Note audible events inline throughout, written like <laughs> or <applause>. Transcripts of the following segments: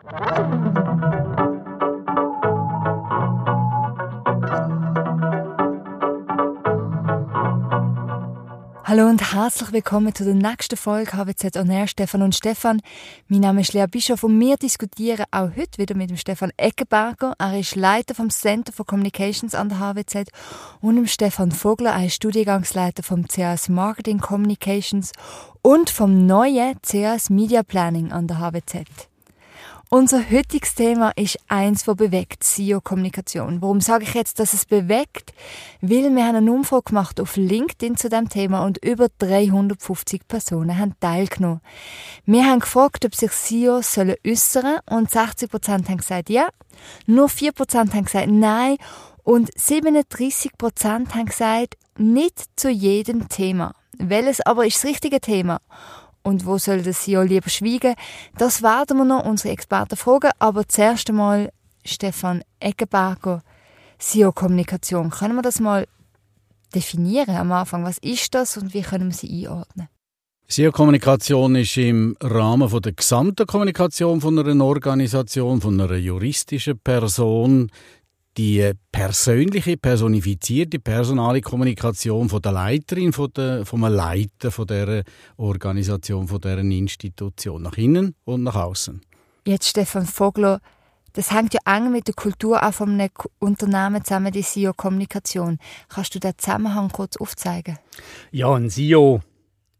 Hallo und herzlich willkommen zu der nächsten Folge HWZ On Air, Stefan und Stefan. Mein Name ist Lea Bischof und wir diskutieren auch heute wieder mit dem Stefan Eckenberger. Er ist Leiter vom Center for Communications an der HWZ und dem Stefan Vogler, er ist Studiengangsleiter vom CAS Marketing Communications und vom neuen CAS Media Planning an der HWZ. Unser heutiges Thema ist eins, das bewegt, SEO-Kommunikation. Warum sage ich jetzt, dass es bewegt? Weil wir haben eine Umfrage gemacht auf LinkedIn zu dem Thema und über 350 Personen haben teilgenommen. Wir haben gefragt, ob sich SEOs sollen äußern und 60 Prozent haben gesagt ja, nur 4 Prozent haben gesagt nein und 37 Prozent haben gesagt nicht zu jedem Thema. Welches aber ist das richtige Thema? Und wo soll das CEO lieber schweigen? Das werden wir noch unsere Experten fragen, aber zuerst einmal Stefan Eggenberger, SEO-Kommunikation. Können wir das mal definieren am Anfang? Was ist das und wie können wir sie einordnen? SEO-Kommunikation ist im Rahmen der gesamten Kommunikation von einer Organisation, von einer juristischen Person die persönliche, personifizierte, personale Kommunikation von der Leiterin, von der, vom Leiter von der Organisation, von der Institution, nach innen und nach außen. Jetzt Stefan Vogler, das hängt ja eng mit der Kultur auch von einem Unternehmen zusammen, die SEO-Kommunikation. Kannst du den Zusammenhang kurz aufzeigen? Ja, ein SEO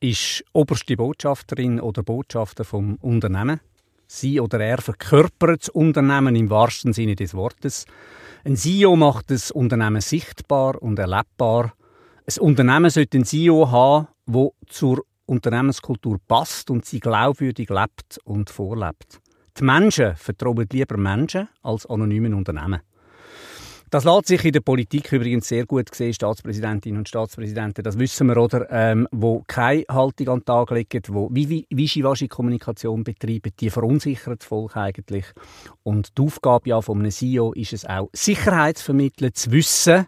ist oberste Botschafterin oder Botschafter vom Unternehmen. Sie oder er verkörpert das Unternehmen im wahrsten Sinne des Wortes. Ein CEO macht das Unternehmen sichtbar und erlebbar. Ein Unternehmen sollte ein CEO haben, wo zur Unternehmenskultur passt und sie glaubwürdig lebt und vorlebt. Die Menschen vertrauen lieber Menschen als anonymen Unternehmen. Das lässt sich in der Politik übrigens sehr gut sehen, Staatspräsidentinnen und Staatspräsidenten, das wissen wir, oder, ähm, wo keine Haltung an den Tag legen, wo Wischiwaschi-Kommunikation betreiben, die verunsichern das Volk eigentlich. Und die Aufgabe ja von einem CEO ist es auch, Sicherheit zu vermitteln, zu wissen,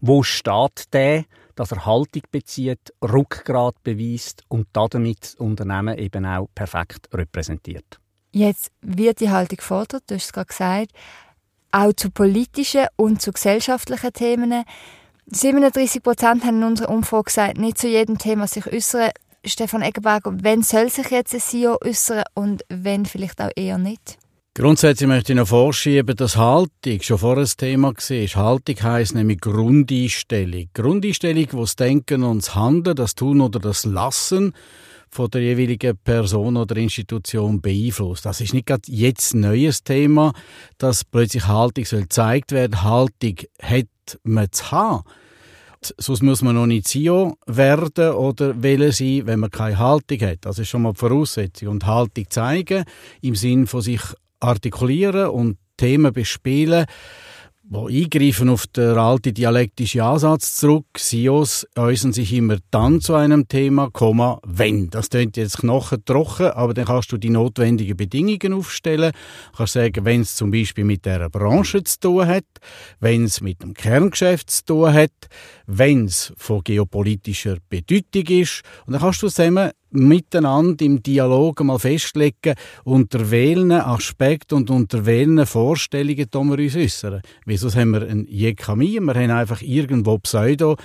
wo steht der, dass er Haltung bezieht, Rückgrat beweist und damit das Unternehmen eben auch perfekt repräsentiert. Jetzt wird die Haltung gefordert, du hast es gerade gesagt auch zu politischen und zu gesellschaftlichen Themen. 37 Prozent haben in unserer Umfrage gesagt, nicht zu jedem Thema sich äußern. Stefan Eggenberger, wenn soll sich jetzt ein CEO äußern und wenn vielleicht auch eher nicht? Grundsätzlich möchte ich noch vorschieben, dass Haltung schon vor ein Thema war. Haltung heisst nämlich Grundeinstellung. Grundeinstellung, wo das Denken und das Handeln, das Tun oder das Lassen von der jeweiligen Person oder Institution beeinflusst. Das ist nicht gerade jetzt ein neues Thema, dass plötzlich Haltung soll gezeigt werden. Haltung hat man zu haben. Sonst muss man noch nicht CEO werden oder wählen sein, wenn man keine Haltung hat. Das ist schon mal die Voraussetzung. Und Haltung zeigen im Sinn von sich artikulieren und Themen bespielen wo eingreifen auf den alten dialektischen Ansatz zurück. SIOs äußern sich immer dann zu einem Thema, Komma, wenn. Das klingt jetzt knochentrocken, aber dann kannst du die notwendigen Bedingungen aufstellen. Du kannst sagen, wenn es zum Beispiel mit der Branche zu tun hat, wenn es mit dem Kerngeschäft zu tun hat, wenn es von geopolitischer Bedeutung ist. Und dann kannst du zusammen miteinander im Dialog mal festlegen, unter welchen Aspekten und unter welchen Vorstellungen wir uns äußern. Wieso haben wir ein Jekami? Wir haben einfach irgendwo Pseudo-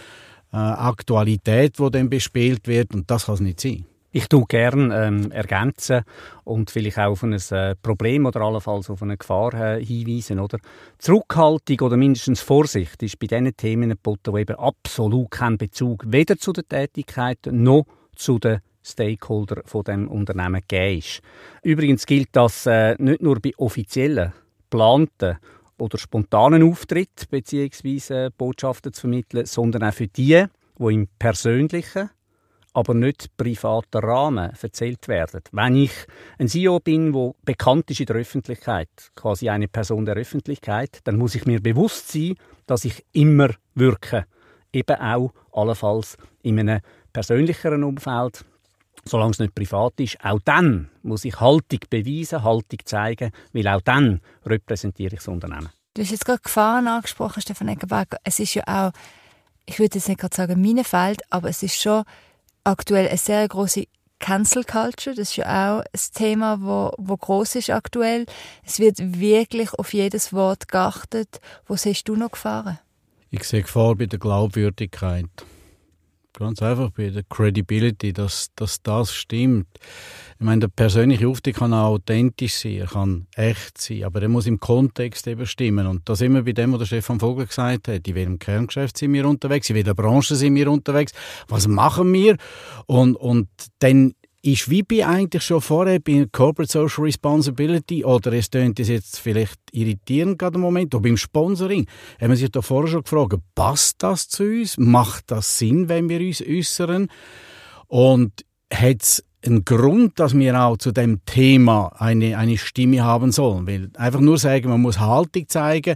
äh, Aktualität, die dann bespielt wird und das kann es nicht sein. Ich tue gerne ähm, ergänzen und vielleicht auch auf ein äh, Problem oder allenfalls auf eine Gefahr äh, hinweisen. Oder? Zurückhaltung oder mindestens Vorsicht ist bei diesen Themen geboten, die eben absolut keinen Bezug weder zu der Tätigkeit noch zu den Stakeholder von dem Unternehmen gegeben ist. Übrigens gilt das äh, nicht nur bei offiziellen, geplanten oder spontanen Auftritten bzw. Botschaften zu vermitteln, sondern auch für die, die im persönlichen, aber nicht privaten Rahmen erzählt werden. Wenn ich ein CEO bin, wo bekannt ist in der Öffentlichkeit, quasi eine Person der Öffentlichkeit, dann muss ich mir bewusst sein, dass ich immer wirke, eben auch allenfalls in einem persönlicheren Umfeld, solange es nicht privat ist. Auch dann muss ich Haltung beweisen, Haltung zeigen, weil auch dann repräsentiere ich das Unternehmen. Du hast jetzt gerade Gefahren angesprochen, Stefan Eggenberger. Es ist ja auch, ich würde jetzt nicht gerade sagen Minenfeld, aber es ist schon aktuell eine sehr große Cancel Culture, das ist ja auch ein Thema, wo, wo groß ist aktuell. Es wird wirklich auf jedes Wort geachtet. Wo siehst du noch Gefahren? Ich sehe Gefahr bei der Glaubwürdigkeit. Ganz einfach bei der Credibility, dass, dass das stimmt. Ich meine, der persönliche Auftritt kann auch authentisch sein, er kann echt sein, aber er muss im Kontext eben stimmen. Und da sind wir bei dem, was der Stefan Vogel gesagt hat. In welchem Kerngeschäft sind wir unterwegs? In welcher Branche sind wir unterwegs? Was machen wir? Und, und dann ist bei eigentlich schon vorher bei Corporate Social Responsibility oder es tönt es jetzt vielleicht irritierend gerade im Moment, oder beim Sponsoring, haben wir sich da vorher schon gefragt, passt das zu uns? Macht das Sinn, wenn wir uns äußern? Und hat es einen Grund, dass wir auch zu dem Thema eine, eine Stimme haben sollen. Weil einfach nur sagen, man muss Haltung zeigen,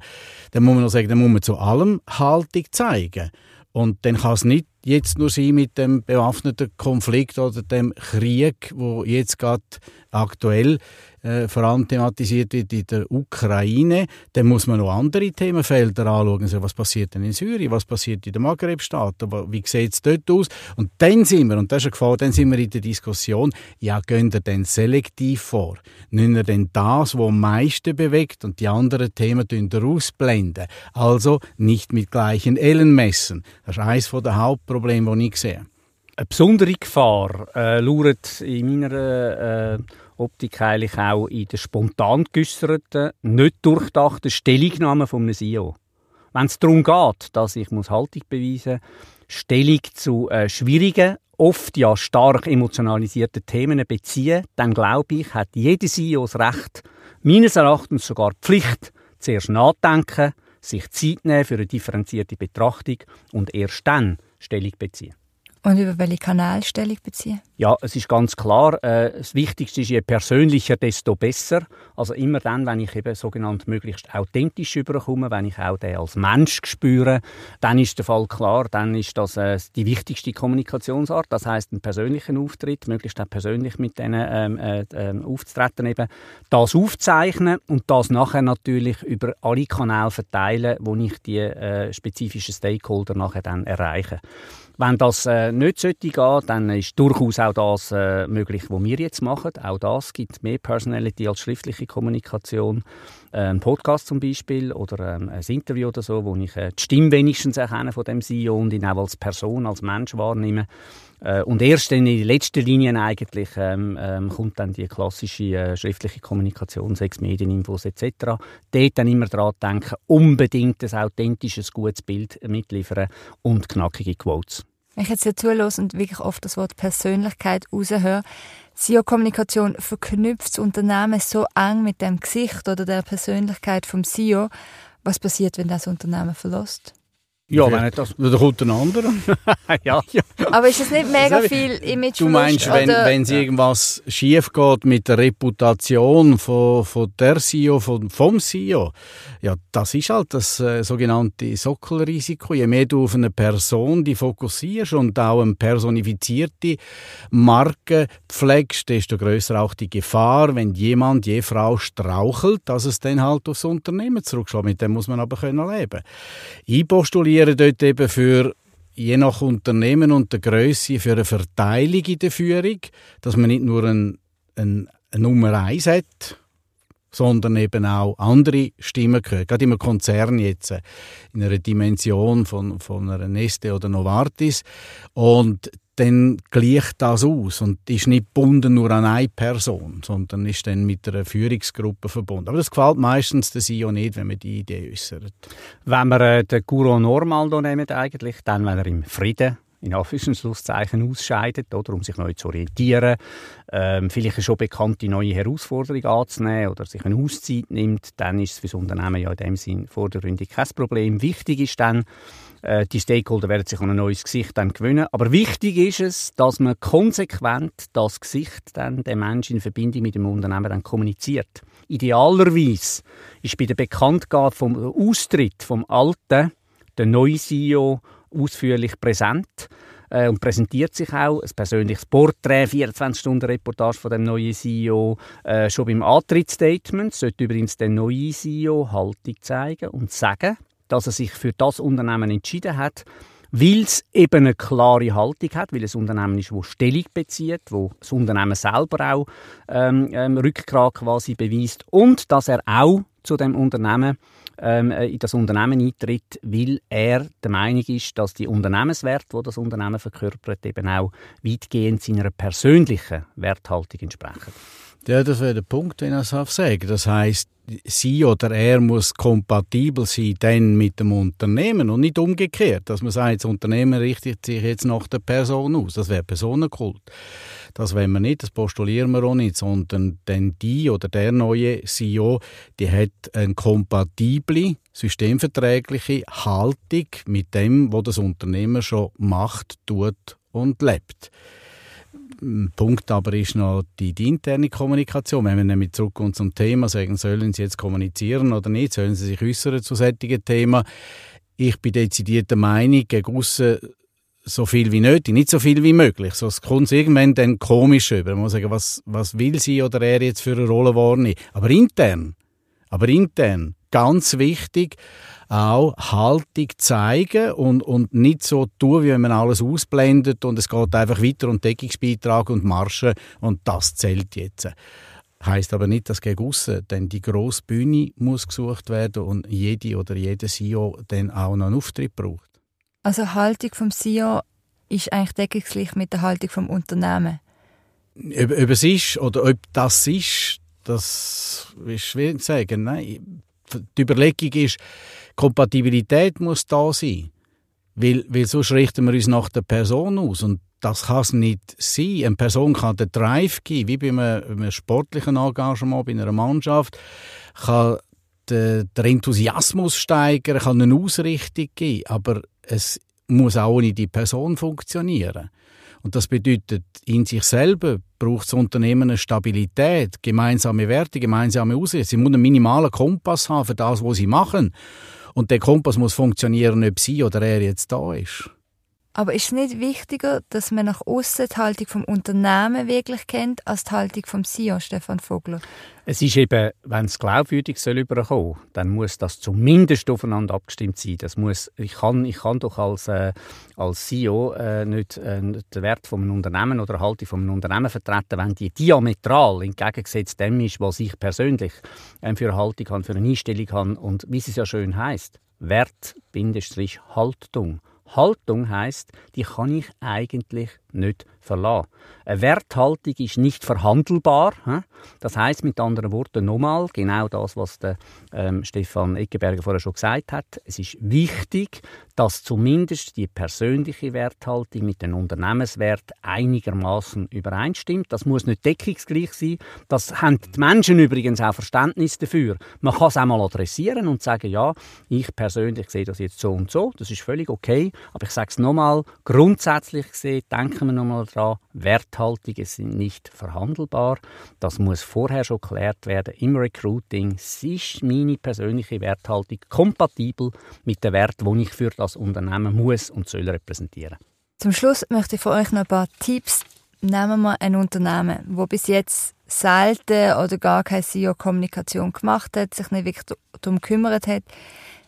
dann muss man nur sagen, dann muss man zu allem Haltung zeigen. Und dann kann es nicht jetzt nur sein mit dem bewaffneten Konflikt oder dem Krieg, wo jetzt gerade aktuell äh, vor allem thematisiert wird in der Ukraine, dann muss man noch andere Themenfelder anschauen. Also, was passiert denn in Syrien? Was passiert in den Maghreb-Staaten? Wie sieht es dort aus? Und dann sind wir, und das ist eine Gefahr, dann sind wir in der Diskussion, ja, gehen wir denn selektiv vor? Nehmen wir denn das, was am meisten bewegt und die anderen Themen ausblenden? Also nicht mit gleichen Ellen messen. Das ist eines der Hauptprobleme, die ich sehe. Eine besondere Gefahr äh, lauert in meiner äh, Optik eigentlich auch in der spontan geäusserten, nicht durchdachten Stellungnahme von einem CEO. Wenn es darum geht, dass ich muss Haltung beweisen muss, Stellung zu äh, schwierigen, oft ja stark emotionalisierten Themen beziehen, dann glaube ich, hat jeder CEO das Recht, meines Erachtens sogar die Pflicht, zuerst nachdenken, sich Zeit nehmen für eine differenzierte Betrachtung und erst dann Stellung beziehen. Und über welche Kanalstellung beziehen? Ja, es ist ganz klar, äh, das Wichtigste ist, je persönlicher, desto besser. Also immer dann, wenn ich eben sogenannt möglichst authentisch überkomme, wenn ich auch den als Mensch spüre, dann ist der Fall klar, dann ist das äh, die wichtigste Kommunikationsart. Das heißt, einen persönlichen Auftritt, möglichst auch persönlich mit denen ähm, äh, äh, aufzutreten, eben das aufzeichnen und das nachher natürlich über alle Kanäle verteilen, wo ich die äh, spezifischen Stakeholder nachher dann erreiche. Wenn das äh, nicht sollte gehen, dann ist durchaus auch das äh, möglich, was wir jetzt machen. Auch das gibt mehr Personality als schriftliche Kommunikation. Äh, ein Podcast zum Beispiel oder ähm, ein Interview oder so, wo ich äh, die Stimme wenigstens erkenne von dem CEO und ihn auch als Person, als Mensch wahrnehme. Äh, und erst in den letzten Linien eigentlich ähm, ähm, kommt dann die klassische äh, schriftliche Kommunikation, sechs Medieninfos etc. Dort dann immer daran denken, unbedingt ein authentisches, gutes Bild mitliefern und knackige Quotes. Wenn ich jetzt hier zuhöre und wirklich oft das Wort Persönlichkeit raushöre, CEO-Kommunikation verknüpft das Unternehmen so eng mit dem Gesicht oder der Persönlichkeit vom CEO. Was passiert, wenn das Unternehmen verlässt? Ja, wenn nicht das, da kommt ein anderer. <laughs> ja. Aber ist es nicht mega viel Image Du meinst, wenn, wenn es irgendwas schief geht mit der Reputation von, von der CEO, von, vom CEO, ja, das ist halt das äh, sogenannte Sockelrisiko. Je mehr du auf eine Person die fokussierst und auch eine personifizierte Marke pflegst, desto größer auch die Gefahr, wenn jemand, je Frau strauchelt, dass es dann halt aufs Unternehmen zurückschlägt. Mit dem muss man aber können leben. Ich postuliere plädieren dort eben für je nach Unternehmen und der Größe für eine Verteilung in der Führung, dass man nicht nur ein, ein, eine Nummer eins hat, sondern eben auch andere Stimmen gehört. Gerade im Konzern jetzt, in einer Dimension von, von einer Neste oder Novartis. Und dann gleicht das aus und ist nicht gebunden nur an eine Person, sondern ist dann mit einer Führungsgruppe verbunden. Aber das gefällt meistens der CEO nicht, wenn man die Idee äußert. Wenn wir äh, den Guru Normal nehmen, eigentlich, dann, wenn er im Frieden in Anführungszeichen ausscheidet, oder, um sich neu zu orientieren, ähm, vielleicht schon bekannte neue Herausforderungen anzunehmen oder sich eine Auszeit nimmt, dann ist es für das Unternehmen ja in dem Sinn vordergründig kein Problem. Wichtig ist dann, äh, die Stakeholder werden sich an ein neues Gesicht dann gewöhnen. Aber wichtig ist es, dass man konsequent das Gesicht dann der Mensch in Verbindung mit dem Unternehmen dann kommuniziert. Idealerweise ist bei der Bekanntgabe vom Austritt vom alten der neue CEO ausführlich präsent äh, und präsentiert sich auch. Ein persönliches Porträt, 24-Stunden-Reportage von dem neuen CEO. Äh, schon beim Antrittsstatement sollte übrigens der neue CEO Haltung zeigen und sagen, dass er sich für das Unternehmen entschieden hat, weil es eben eine klare Haltung hat, weil es ein Unternehmen ist, das Stellung bezieht, wo das Unternehmen selber auch ähm, ähm, Rückgrat quasi beweist und dass er auch zu dem Unternehmen ähm, äh, in das Unternehmen eintritt, weil er der Meinung ist, dass die Unternehmenswerte, wo das Unternehmen verkörpert, eben auch weitgehend seiner persönlichen Werthaltung entsprechen. Ja, das wäre der Punkt, den ich sagen Das heißt, sie oder er muss kompatibel sein dann mit dem Unternehmen und nicht umgekehrt, dass man sagt, das Unternehmen richtet sich jetzt nach der Person aus. Das wäre Personenkult. Das wollen wir nicht, das postulieren wir auch nicht, sondern denn die oder der neue CEO, die hat eine kompatible, systemverträgliche Haltung mit dem, was das Unternehmen schon macht, tut und lebt. Punkt aber ist noch die, die, interne Kommunikation. Wenn wir nämlich zurückkommen zum Thema, sagen, sollen Sie jetzt kommunizieren oder nicht, sollen Sie sich äußern zu solchen Themen. Ich bin dezidiert der Meinung, gegen aussen so viel wie nötig, nicht so viel wie möglich. So, es kommt irgendwann dann komisch über. Man muss sagen, was, was will sie oder er jetzt für eine Rolle wahrnehmen. Aber intern, aber intern, ganz wichtig, auch Haltung zeigen und, und nicht so tun, wie wenn man alles ausblendet und es geht einfach weiter und Deckungsbeitrag und Marschen und das zählt jetzt. Heißt aber nicht, dass gegen aussen, denn die grosse Bühne muss gesucht werden und jede oder jeder CEO dann auch noch einen Auftritt braucht. Also Haltung vom CEO ist eigentlich deckungsgleich mit der Haltung vom Unternehmen. Ob, ob es ist oder ob das ist, das ist schwierig zu sagen. Nein, die Überlegung ist, Kompatibilität muss da sein. Weil, weil sonst richten wir uns nach der Person aus. Und das kann es nicht sein. Eine Person kann den Drive geben, wie bei einem, einem sportlichen Engagement, bei einer Mannschaft, kann den, den Enthusiasmus steigern, kann eine Ausrichtung geben. Aber es muss auch ohne die Person funktionieren. Und das bedeutet, in sich selber braucht das Unternehmen eine Stabilität, gemeinsame Werte, gemeinsame Ausrichtung. Sie muss einen minimalen Kompass haben für das, was sie machen. Und der Kompass muss funktionieren, ob sie oder er jetzt da ist. Aber ist es nicht wichtiger, dass man nach außen die Haltung vom Unternehmen wirklich kennt, als die Haltung vom CEO, Stefan Vogler? Es ist eben, wenn es glaubwürdig soll überkommen, dann muss das zumindest aufeinander abgestimmt sein. Das muss, ich, kann, ich kann doch als, äh, als CEO äh, nicht äh, den Wert von einem Unternehmen oder eine Haltung von einem Unternehmen vertreten, wenn die diametral entgegengesetzt dem ist, was ich persönlich äh, für eine Haltung habe, für eine Einstellung habe und wie es ja schön heißt, Wert, Bindestrich, Haltung. Heißt, die kann ich eigentlich nicht verlassen. Eine Werthaltung ist nicht verhandelbar. Das heißt mit anderen Worten nochmal genau das, was der ähm, Stefan Eckenberger vorher schon gesagt hat. Es ist wichtig, dass zumindest die persönliche Werthaltung mit dem Unternehmenswert einigermaßen übereinstimmt. Das muss nicht deckungsgleich sein. Das haben die Menschen übrigens auch Verständnis dafür. Man kann es einmal adressieren und sagen, ja, ich persönlich sehe das jetzt so und so. Das ist völlig okay. Aber ich sage es nochmal, grundsätzlich gesehen, denken wir nochmal daran, Werthaltungen sind nicht verhandelbar. Das muss vorher schon geklärt werden im Recruiting. Ist meine persönliche Werthaltung kompatibel mit dem Wert, den ich für das Unternehmen muss und soll repräsentieren? Zum Schluss möchte ich von euch noch ein paar Tipps. Nehmen wir ein Unternehmen, wo bis jetzt selten oder gar keine SEO-Kommunikation gemacht hat, sich nicht wirklich darum gekümmert hat.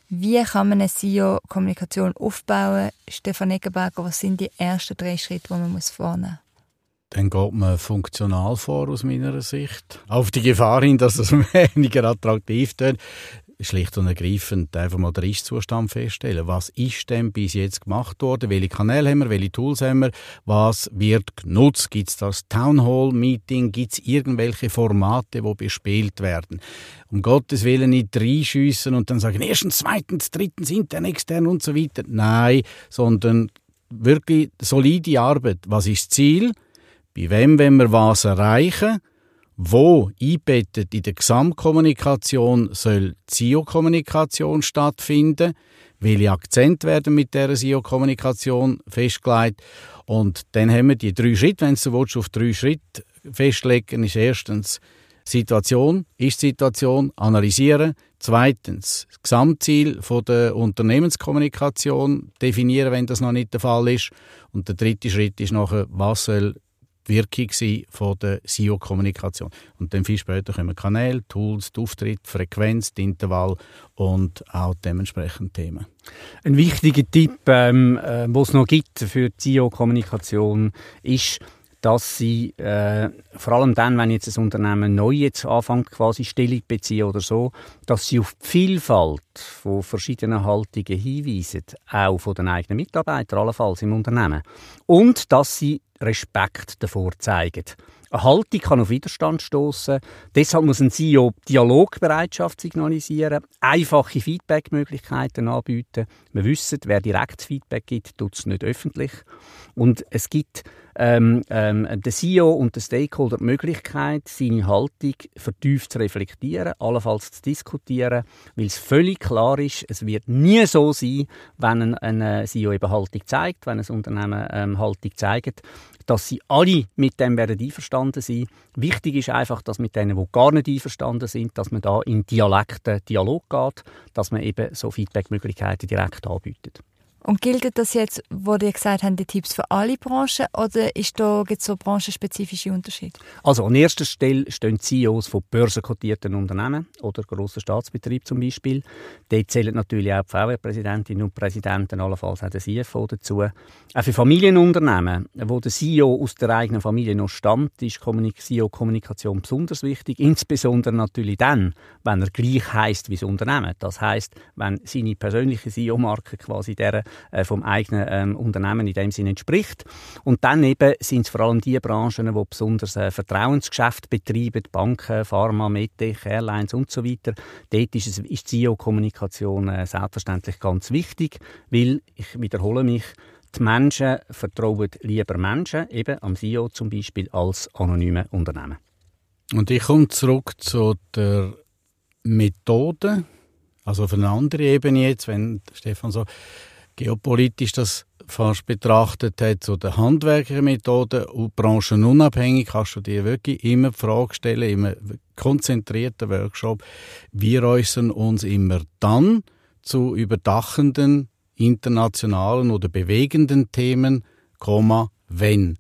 Wie kann man eine SEO-Kommunikation aufbauen? Stefan Eggenberger, was sind die ersten drei Schritte, die man vornehmen muss? Dann geht man funktional vor, aus meiner Sicht. Auf die Gefahr hin, dass es <laughs> weniger attraktiv wird schlicht und ergreifend einfach mal den Ist-Zustand feststellen. Was ist denn bis jetzt gemacht worden? Welche Kanäle haben wir? Welche Tools haben wir? Was wird genutzt? Gibt es das Townhall-Meeting? Gibt es irgendwelche Formate, die bespielt werden? Um Gottes Willen nicht reinschiessen und dann sagen, erstens, zweitens, drittens, intern, extern und so weiter. Nein, sondern wirklich solide Arbeit. Was ist das Ziel? Bei wem wollen wir was erreichen? wo einbettet in der Gesamtkommunikation soll SEO-Kommunikation stattfinden, welche Akzente werden mit der SEO-Kommunikation festgelegt und dann haben wir die drei Schritte, wenn du willst, auf drei Schritte festlegen, ist erstens Situation, Ist-Situation, analysieren. Zweitens, das Gesamtziel der Unternehmenskommunikation definieren, wenn das noch nicht der Fall ist. Und der dritte Schritt ist nachher, was soll die Wirkung von der SEO-Kommunikation. Und dann viel später kommen Kanäle, Tools, Auftritt, Frequenz, Intervall und auch dementsprechend Themen. Ein wichtiger Tipp, ähm, äh, es noch gibt für die SEO-Kommunikation, ist, dass sie äh, vor allem dann, wenn jetzt ein Unternehmen neu jetzt anfängt, quasi Stellung beziehen oder so, dass sie auf die Vielfalt von verschiedenen Haltungen hinweisen, auch von den eigenen Mitarbeitern allenfalls im Unternehmen. Und dass sie Respekt davor zeigen. Eine Haltung kann auf Widerstand stoßen. Deshalb muss ein CEO Dialogbereitschaft signalisieren, einfache Feedbackmöglichkeiten anbieten. Wir wissen, wer direkt Feedback gibt, tut es nicht öffentlich. Und es gibt ähm, ähm, der CEO und der Stakeholder die Möglichkeit, seine Haltung vertieft zu reflektieren, allenfalls zu diskutieren, weil es völlig klar ist, es wird nie so sein, wenn ein, ein äh, CEO eben Haltung zeigt, wenn ein Unternehmen ähm, Haltung zeigt, dass sie alle mit dem werden einverstanden sein. Wichtig ist einfach, dass mit denen, die gar nicht einverstanden sind, dass man da in Dialekten Dialog geht, dass man eben so Feedbackmöglichkeiten direkt anbietet. Und gilt das jetzt, wo ihr gesagt habt, die Tipps für alle Branchen oder ist da gibt so branchenspezifische Unterschiede? Also an erster Stelle stehen CEOs von börsenkotierten Unternehmen oder grossen Staatsbetrieben zum Beispiel. Dort zählen natürlich auch die VR-Präsidentinnen und Präsidenten, allenfalls auch der CFO dazu. Auch für Familienunternehmen, wo der CEO aus der eigenen Familie noch stammt, ist CEO-Kommunikation besonders wichtig. Insbesondere natürlich dann, wenn er gleich heißt wie das Unternehmen. Das heißt, wenn seine persönliche CEO-Marke quasi der äh, vom eigenen ähm, Unternehmen in dem Sinne entspricht. Und dann eben sind es vor allem die Branchen, die besonders äh, Vertrauensgeschäft betreiben, Banken, Pharma, Medtech, Airlines und so weiter. Dort ist, es, ist CEO-Kommunikation äh, selbstverständlich ganz wichtig, weil, ich wiederhole mich, die Menschen vertrauen lieber Menschen, eben am CEO zum Beispiel, als anonyme Unternehmen. Und ich komme zurück zu der Methode, also auf eine andere Ebene jetzt, wenn Stefan so geopolitisch das fast betrachtet hat, so der Handwerkermethode und branchenunabhängig, kannst du dir wirklich immer die Frage stellen, immer konzentrierten Workshop, wir äußern uns immer dann zu überdachenden, internationalen oder bewegenden Themen, wenn.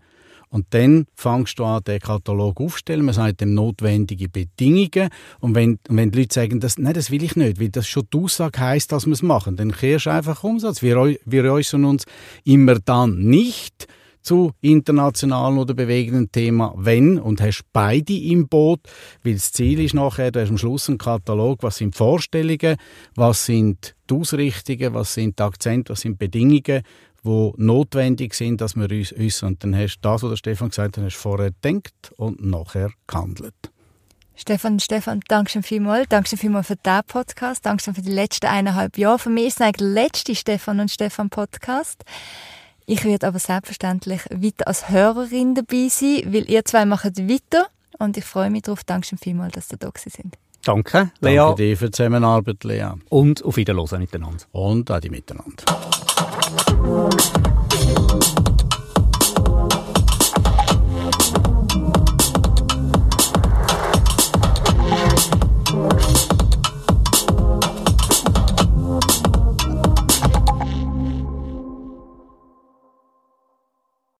Und dann fangst du an, den Katalog aufzustellen. Man sagt dem notwendige Bedingungen. Und wenn, wenn die Leute sagen, das, nein, das will ich nicht, weil das schon die Aussage heisst, dass wir es machen, dann kehrst du einfach Umsatz. Wir, wir äußern uns immer dann nicht zu internationalen oder bewegenden Thema, wenn und hast beide im Boot, weil das Ziel ist nachher, du hast am Schluss einen Katalog, was sind Vorstellungen, was sind die Ausrichtungen, was sind die Akzente, was sind die Bedingungen die notwendig sind, dass wir uns äußern. Und dann hast du das, was Stefan gesagt hat, hast vorher gedacht und nachher gehandelt. Stefan, Stefan, danke schön vielmals. Danke schön vielmals für diesen Podcast. Danke schön für die letzten eineinhalb Jahre. Für mich ist es eigentlich der letzte Stefan und Stefan Podcast. Ich werde aber selbstverständlich weiter als Hörerin dabei sein, weil ihr zwei macht weiter. Und ich freue mich darauf. Danke schön vielmals, dass ihr da sind. Danke, Lea. Danke dir für die Zusammenarbeit, Lea. Und auf Wiederhören miteinander. Und auch die miteinander. Música